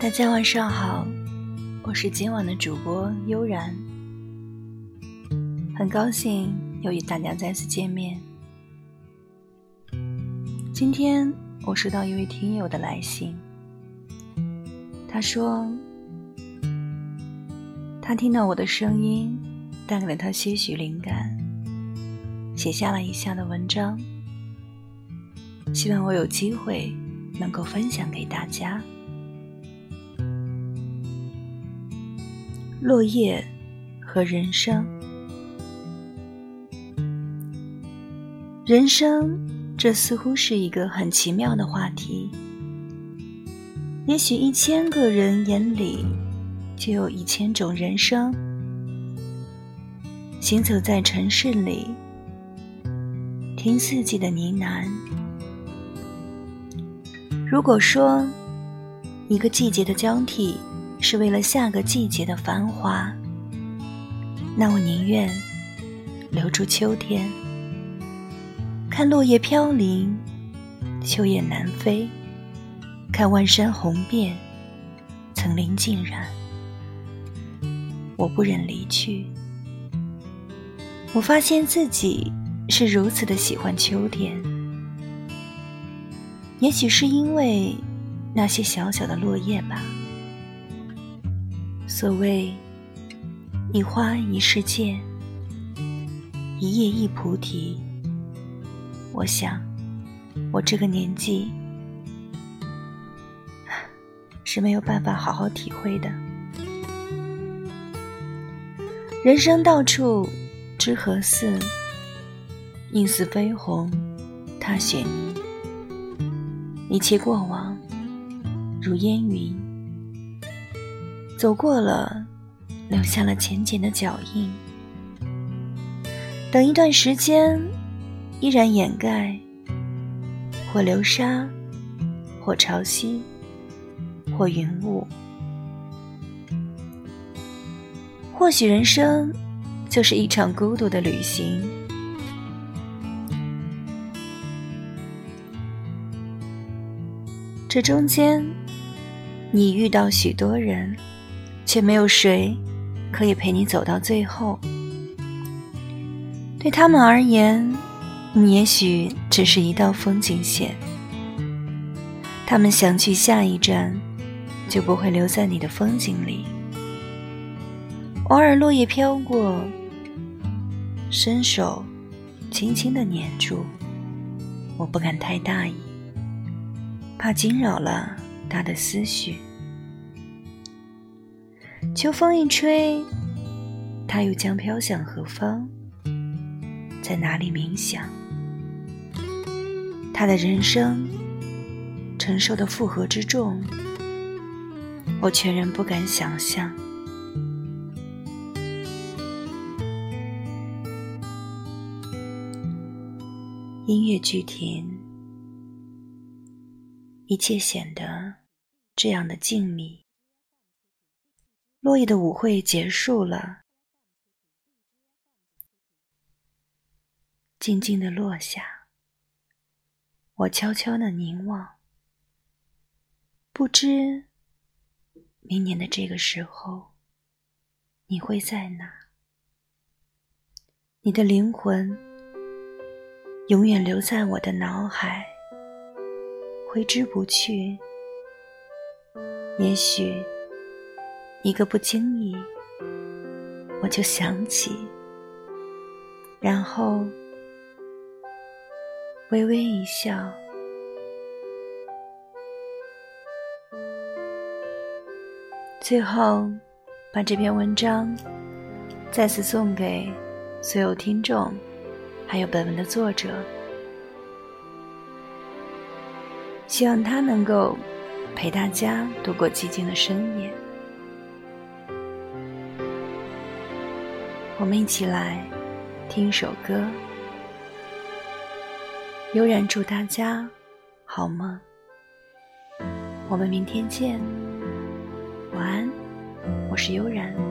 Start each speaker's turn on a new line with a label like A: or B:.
A: 大家晚上好，我是今晚的主播悠然，很高兴又与大家再次见面。今天我收到一位听友的来信，他说他听到我的声音，带给了他些许灵感，写下了以下的文章，希望我有机会能够分享给大家。落叶和人生，人生这似乎是一个很奇妙的话题。也许一千个人眼里就有一千种人生。行走在城市里，听四季的呢喃。如果说一个季节的交替。是为了下个季节的繁华，那我宁愿留住秋天，看落叶飘零，秋雁南飞，看万山红遍，层林尽染。我不忍离去，我发现自己是如此的喜欢秋天，也许是因为那些小小的落叶吧。所谓一花一世界，一叶一菩提。我想，我这个年纪是没有办法好好体会的。人生到处知何似？应似飞鸿踏雪泥。一切过往如烟云。走过了，留下了浅浅的脚印。等一段时间，依然掩盖，或流沙，或潮汐，或云雾。或许人生就是一场孤独的旅行。这中间，你遇到许多人。却没有谁可以陪你走到最后。对他们而言，你也许只是一道风景线。他们想去下一站，就不会留在你的风景里。偶尔落叶飘过，伸手轻轻的捻住，我不敢太大意，怕惊扰了他的思绪。秋风一吹，它又将飘向何方？在哪里冥想？他的人生承受的负荷之重，我全然不敢想象。音乐剧停，一切显得这样的静谧。落叶的舞会结束了，静静的落下。我悄悄的凝望，不知明年的这个时候，你会在哪？你的灵魂永远留在我的脑海，挥之不去。也许。一个不经意，我就想起，然后微微一笑。最后，把这篇文章再次送给所有听众，还有本文的作者，希望他能够陪大家度过寂静的深夜。我们一起来听一首歌，悠然祝大家好梦。我们明天见，晚安，我是悠然。